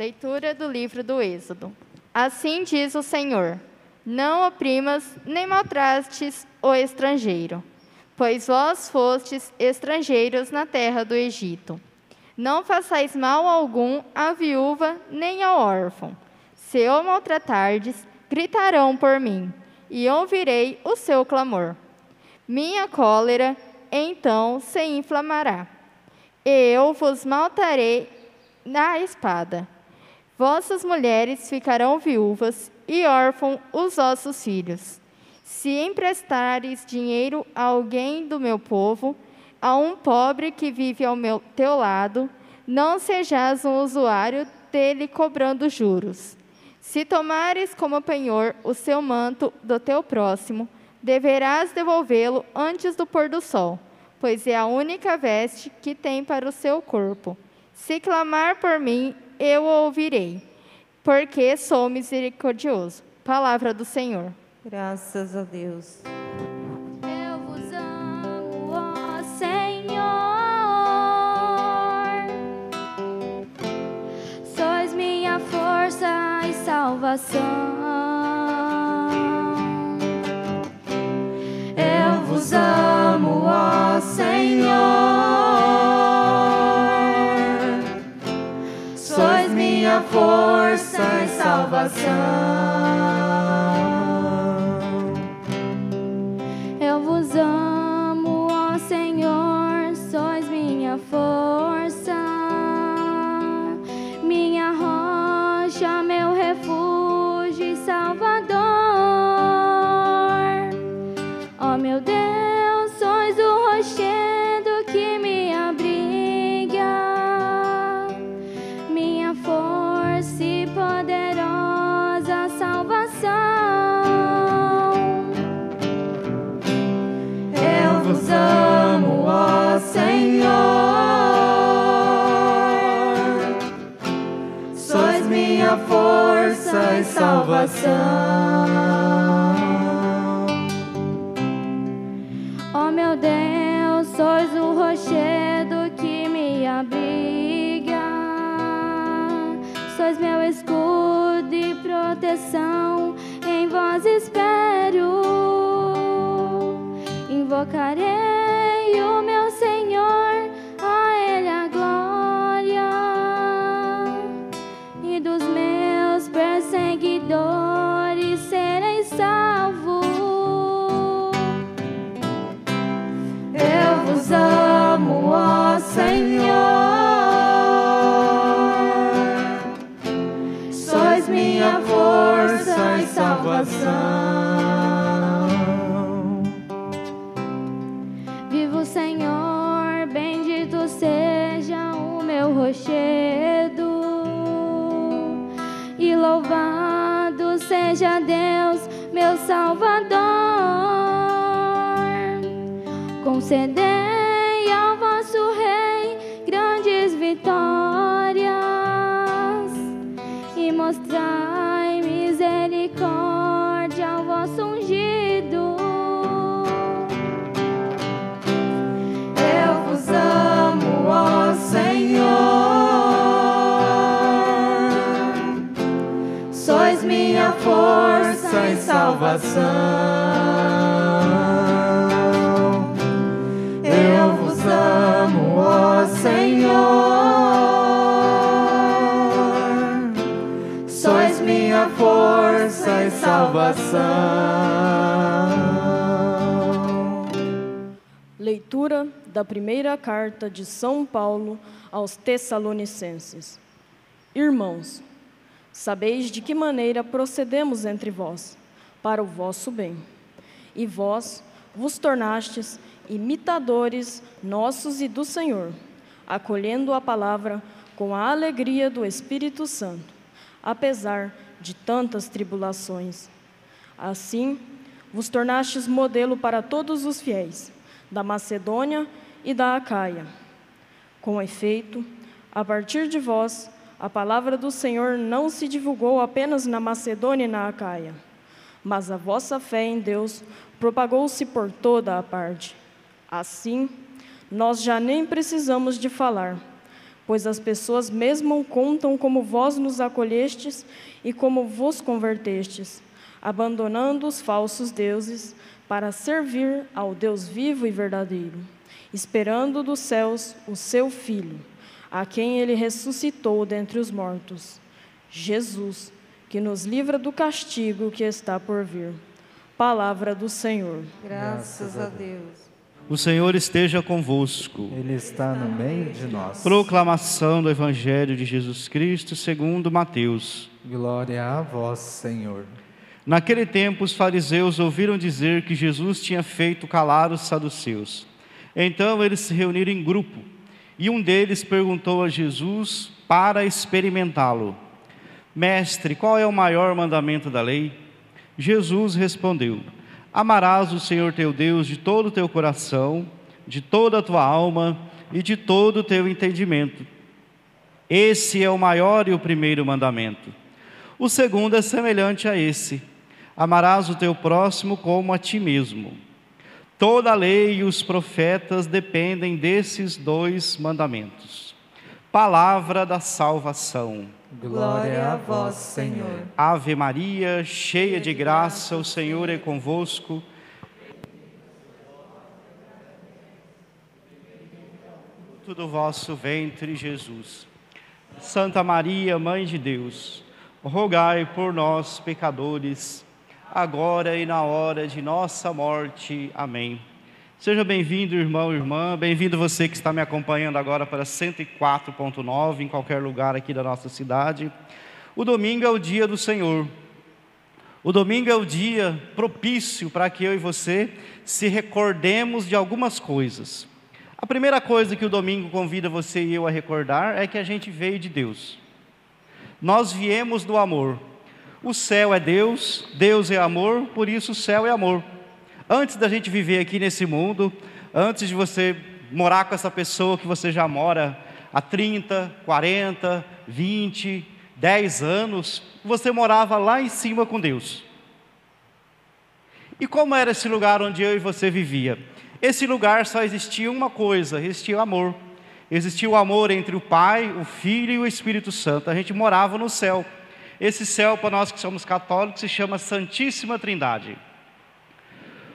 Leitura do livro do Êxodo. Assim diz o Senhor: Não oprimas nem maltrates o estrangeiro, pois vós fostes estrangeiros na terra do Egito. Não façais mal algum à viúva nem ao órfão. Se o maltratardes, gritarão por mim, e ouvirei o seu clamor. Minha cólera então se inflamará, e eu vos maltarei na espada. Vossas mulheres ficarão viúvas e órfãos os vossos filhos. Se emprestares dinheiro a alguém do meu povo, a um pobre que vive ao meu teu lado, não sejais um usuário dele cobrando juros. Se tomares como penhor o seu manto do teu próximo, deverás devolvê-lo antes do pôr do sol, pois é a única veste que tem para o seu corpo. Se clamar por mim, eu o ouvirei, porque sou misericordioso. Palavra do Senhor. Graças a Deus. Eu vos amo, ó Senhor. Sois minha força e salvação. Eu vos amo, ó Senhor. Força e salvação. Salvação. Ó meu Deus, sois o rochedo que me abriga, sois meu escudo e proteção, em vós espero. Invocarei o meu ó Senhor. Sois minha força e salvação. Viva o Senhor, bendito seja o meu rochedo, e louvado seja Deus, meu Salvador. Concedei salvação. Eu vos amo, ó Senhor. Sois minha força e salvação. Leitura da primeira carta de São Paulo aos Tessalonicenses. Irmãos, sabeis de que maneira procedemos entre vós, para o vosso bem. E vós vos tornastes imitadores nossos e do Senhor, acolhendo a palavra com a alegria do Espírito Santo, apesar de tantas tribulações. Assim, vos tornastes modelo para todos os fiéis, da Macedônia e da Acaia. Com efeito, a partir de vós, a palavra do Senhor não se divulgou apenas na Macedônia e na Acaia, mas a vossa fé em Deus propagou-se por toda a parte. Assim, nós já nem precisamos de falar, pois as pessoas mesmo contam como vós nos acolhestes e como vos convertestes, abandonando os falsos deuses para servir ao Deus vivo e verdadeiro, esperando dos céus o seu Filho, a quem ele ressuscitou dentre os mortos, Jesus, que nos livra do castigo que está por vir. Palavra do Senhor. Graças a Deus. O Senhor esteja convosco. Ele está no meio de nós. Proclamação do Evangelho de Jesus Cristo segundo Mateus. Glória a vós, Senhor. Naquele tempo, os fariseus ouviram dizer que Jesus tinha feito calar os saduceus. Então eles se reuniram em grupo e um deles perguntou a Jesus para experimentá-lo: Mestre, qual é o maior mandamento da lei? Jesus respondeu: Amarás o Senhor teu Deus de todo o teu coração, de toda a tua alma e de todo o teu entendimento. Esse é o maior e o primeiro mandamento. O segundo é semelhante a esse: Amarás o teu próximo como a ti mesmo. Toda a lei e os profetas dependem desses dois mandamentos. Palavra da salvação. Glória a vós, Senhor. Ave Maria, cheia de graça, o Senhor é convosco. do vosso ventre, Jesus. Santa Maria, Mãe de Deus, rogai por nós, pecadores, agora e na hora de nossa morte. Amém. Seja bem-vindo, irmão e irmã, bem-vindo você que está me acompanhando agora para 104.9, em qualquer lugar aqui da nossa cidade. O domingo é o dia do Senhor. O domingo é o dia propício para que eu e você se recordemos de algumas coisas. A primeira coisa que o domingo convida você e eu a recordar é que a gente veio de Deus. Nós viemos do amor. O céu é Deus, Deus é amor, por isso o céu é amor. Antes da gente viver aqui nesse mundo, antes de você morar com essa pessoa que você já mora há 30, 40, 20, 10 anos, você morava lá em cima com Deus. E como era esse lugar onde eu e você vivia? Esse lugar só existia uma coisa: existia o amor. Existia o amor entre o Pai, o Filho e o Espírito Santo. A gente morava no céu. Esse céu, para nós que somos católicos, se chama Santíssima Trindade.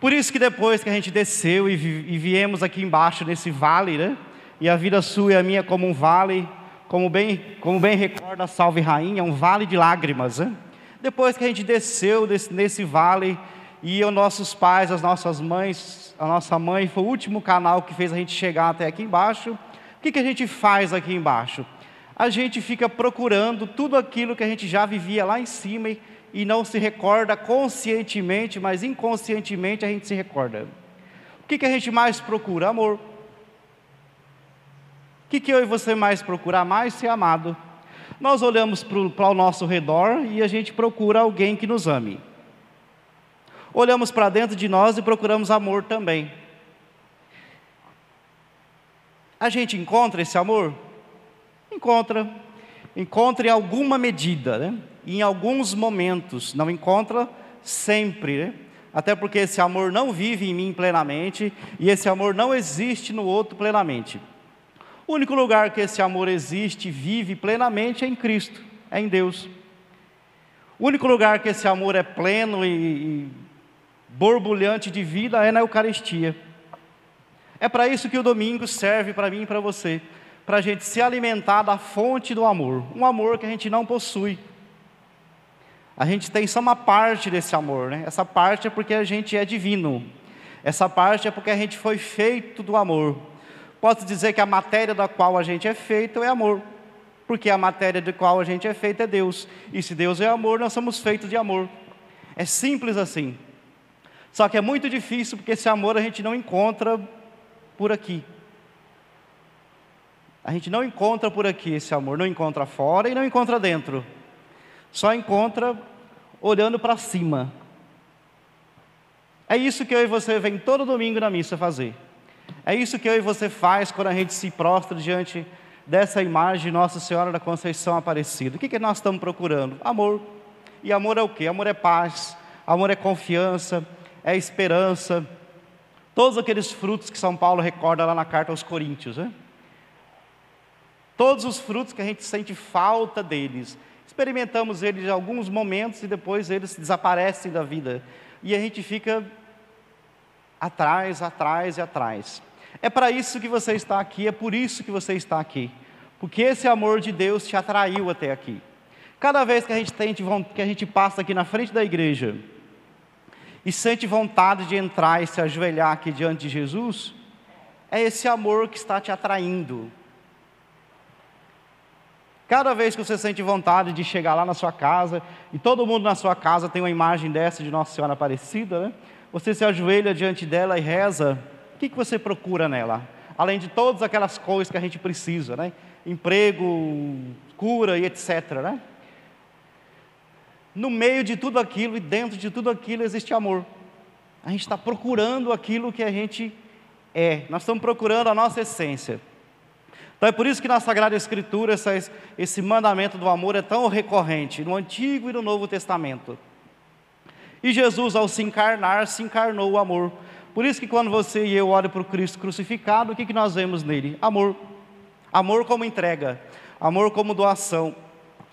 Por isso que depois que a gente desceu e, vi, e viemos aqui embaixo nesse vale, né? E a vida sua e a minha como um vale, como bem, como bem recorda a Salve Rainha, um vale de lágrimas, né? Depois que a gente desceu desse, nesse vale e os nossos pais, as nossas mães, a nossa mãe foi o último canal que fez a gente chegar até aqui embaixo. O que, que a gente faz aqui embaixo? A gente fica procurando tudo aquilo que a gente já vivia lá em cima e, e não se recorda conscientemente, mas inconscientemente a gente se recorda. O que, que a gente mais procura? Amor. O que, que eu e você mais procura? Mais ser amado. Nós olhamos para o nosso redor e a gente procura alguém que nos ame olhamos para dentro de nós e procuramos amor também. A gente encontra esse amor? Encontra. Encontra em alguma medida, né? em alguns momentos. Não encontra sempre, né? até porque esse amor não vive em mim plenamente e esse amor não existe no outro plenamente. O único lugar que esse amor existe e vive plenamente é em Cristo, é em Deus. O único lugar que esse amor é pleno e, e borbulhante de vida é na Eucaristia. É para isso que o domingo serve para mim e para você, para a gente se alimentar da fonte do amor, um amor que a gente não possui. A gente tem só uma parte desse amor, né? Essa parte é porque a gente é divino. Essa parte é porque a gente foi feito do amor. Posso dizer que a matéria da qual a gente é feito é amor, porque a matéria da qual a gente é feito é Deus. E se Deus é amor, nós somos feitos de amor. É simples assim. Só que é muito difícil porque esse amor a gente não encontra por aqui. A gente não encontra por aqui esse amor, não encontra fora e não encontra dentro. Só encontra olhando para cima. É isso que eu e você vem todo domingo na missa fazer. É isso que eu e você faz quando a gente se prostra diante dessa imagem de Nossa Senhora da Conceição Aparecida. O que, que nós estamos procurando? Amor. E amor é o quê? Amor é paz, amor é confiança, é esperança, todos aqueles frutos que São Paulo recorda lá na carta aos Coríntios. Né? Todos os frutos que a gente sente falta deles. Experimentamos eles em alguns momentos e depois eles desaparecem da vida. E a gente fica atrás, atrás e atrás. É para isso que você está aqui, é por isso que você está aqui. Porque esse amor de Deus te atraiu até aqui. Cada vez que a gente, tem, que a gente passa aqui na frente da igreja e sente vontade de entrar e se ajoelhar aqui diante de Jesus, é esse amor que está te atraindo. Cada vez que você sente vontade de chegar lá na sua casa, e todo mundo na sua casa tem uma imagem dessa de Nossa Senhora Aparecida, né? Você se ajoelha diante dela e reza, o que, você procura nela? Além de todas aquelas coisas que a gente precisa, né? Emprego, cura e etc, né? No meio de tudo aquilo e dentro de tudo aquilo existe amor. A gente está procurando aquilo que a gente é, nós estamos procurando a nossa essência. Então é por isso que na Sagrada Escritura essa, esse mandamento do amor é tão recorrente, no Antigo e no Novo Testamento. E Jesus, ao se encarnar, se encarnou o amor. Por isso que quando você e eu olham para o Cristo crucificado, o que, que nós vemos nele? Amor. Amor como entrega, amor como doação,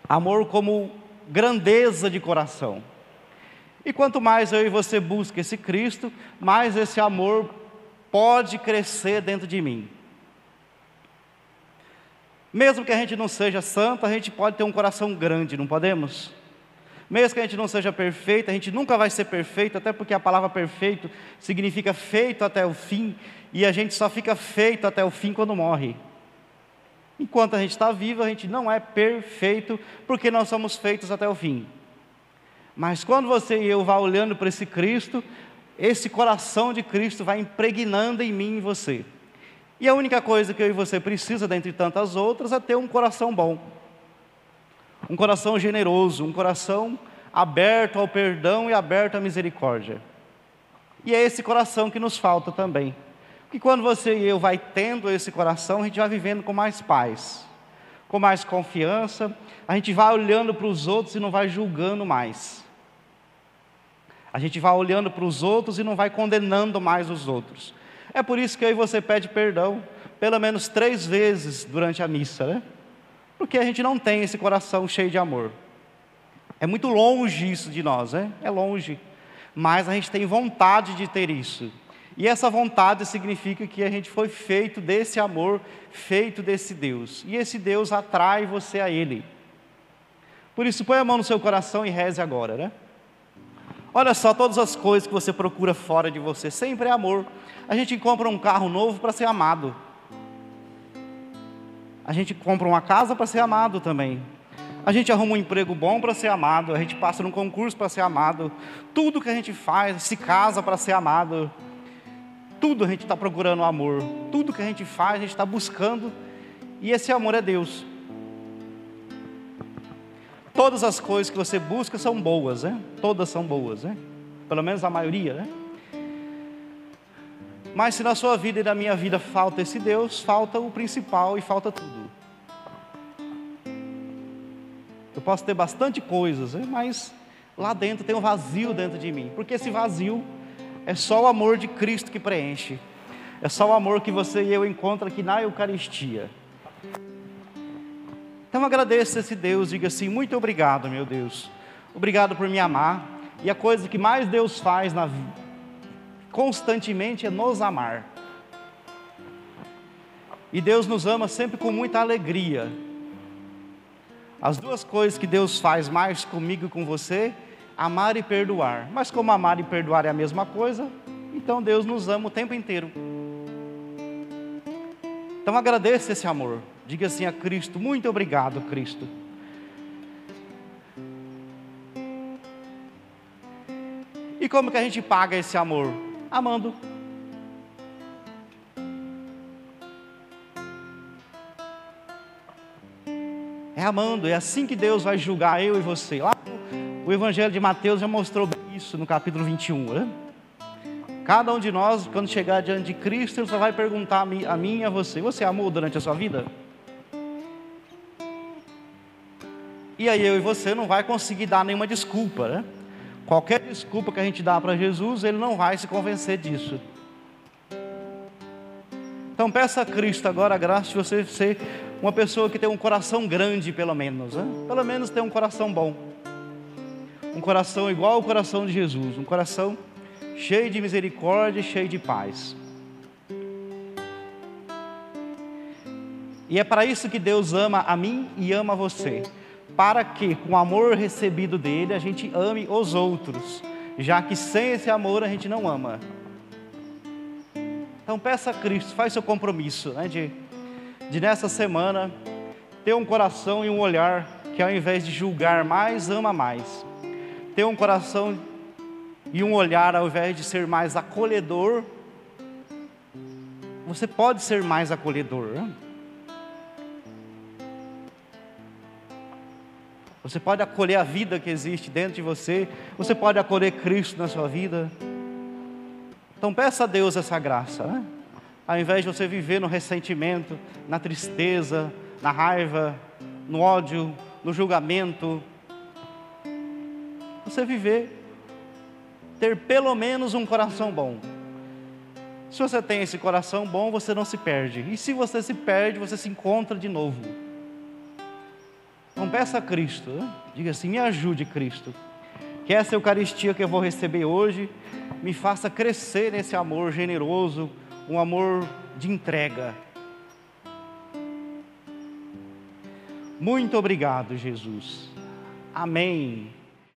amor como grandeza de coração. E quanto mais eu e você busca esse Cristo, mais esse amor pode crescer dentro de mim. Mesmo que a gente não seja santo, a gente pode ter um coração grande, não podemos? Mesmo que a gente não seja perfeito, a gente nunca vai ser perfeito, até porque a palavra perfeito significa feito até o fim, e a gente só fica feito até o fim quando morre. Enquanto a gente está vivo, a gente não é perfeito, porque nós somos feitos até o fim. Mas quando você e eu vá olhando para esse Cristo, esse coração de Cristo vai impregnando em mim e em você. E a única coisa que eu e você precisa, dentre tantas outras, é ter um coração bom. Um coração generoso, um coração aberto ao perdão e aberto à misericórdia. E é esse coração que nos falta também. Porque quando você e eu vai tendo esse coração, a gente vai vivendo com mais paz, com mais confiança, a gente vai olhando para os outros e não vai julgando mais. A gente vai olhando para os outros e não vai condenando mais os outros. É por isso que eu e você pede perdão pelo menos três vezes durante a missa, né? Porque a gente não tem esse coração cheio de amor. É muito longe isso de nós, né? É longe. Mas a gente tem vontade de ter isso. E essa vontade significa que a gente foi feito desse amor, feito desse Deus. E esse Deus atrai você a Ele. Por isso, põe a mão no seu coração e reze agora, né? Olha só, todas as coisas que você procura fora de você, sempre é amor. A gente compra um carro novo para ser amado. A gente compra uma casa para ser amado também. A gente arruma um emprego bom para ser amado. A gente passa num concurso para ser amado. Tudo que a gente faz, se casa para ser amado. Tudo a gente está procurando amor. Tudo que a gente faz, a gente está buscando. E esse amor é Deus. Todas as coisas que você busca são boas, né? Todas são boas, né? Pelo menos a maioria, né? Mas se na sua vida e na minha vida falta esse Deus, falta o principal e falta tudo. Eu posso ter bastante coisas, né? mas lá dentro tem um vazio dentro de mim, porque esse vazio é só o amor de Cristo que preenche. É só o amor que você e eu encontram aqui na Eucaristia. Então agradeça esse Deus, diga assim: muito obrigado, meu Deus. Obrigado por me amar. E a coisa que mais Deus faz na constantemente, é nos amar. E Deus nos ama sempre com muita alegria. As duas coisas que Deus faz mais comigo e com você, amar e perdoar. Mas como amar e perdoar é a mesma coisa, então Deus nos ama o tempo inteiro. Então agradeça esse amor. Diga assim a Cristo: Muito obrigado, Cristo. E como que a gente paga esse amor? Amando. É amando, é assim que Deus vai julgar eu e você. Lá o Evangelho de Mateus já mostrou isso no capítulo 21. Né? Cada um de nós, quando chegar diante de Cristo, ele só vai perguntar a mim, a mim e a você: Você amou durante a sua vida? E aí eu e você não vai conseguir dar nenhuma desculpa, né? Qualquer desculpa que a gente dá para Jesus, ele não vai se convencer disso. Então peça a Cristo agora a graça de você ser uma pessoa que tem um coração grande, pelo menos, né? pelo menos tem um coração bom. Um coração igual ao coração de Jesus, um coração cheio de misericórdia cheio de paz. E é para isso que Deus ama a mim e ama você, para que, com o amor recebido dele, a gente ame os outros, já que sem esse amor a gente não ama. Então peça a Cristo, faz seu compromisso, né, de, de nessa semana ter um coração e um olhar que ao invés de julgar mais, ama mais. Ter um coração e um olhar ao invés de ser mais acolhedor, você pode ser mais acolhedor. Você pode acolher a vida que existe dentro de você, você pode acolher Cristo na sua vida. Então peça a Deus essa graça, né? Ao invés de você viver no ressentimento, na tristeza, na raiva, no ódio, no julgamento, você viver, ter pelo menos um coração bom. Se você tem esse coração bom, você não se perde. E se você se perde, você se encontra de novo. Então peça a Cristo, né? diga assim: me ajude, Cristo. Que essa Eucaristia que eu vou receber hoje me faça crescer nesse amor generoso, um amor de entrega. Muito obrigado, Jesus. Amém.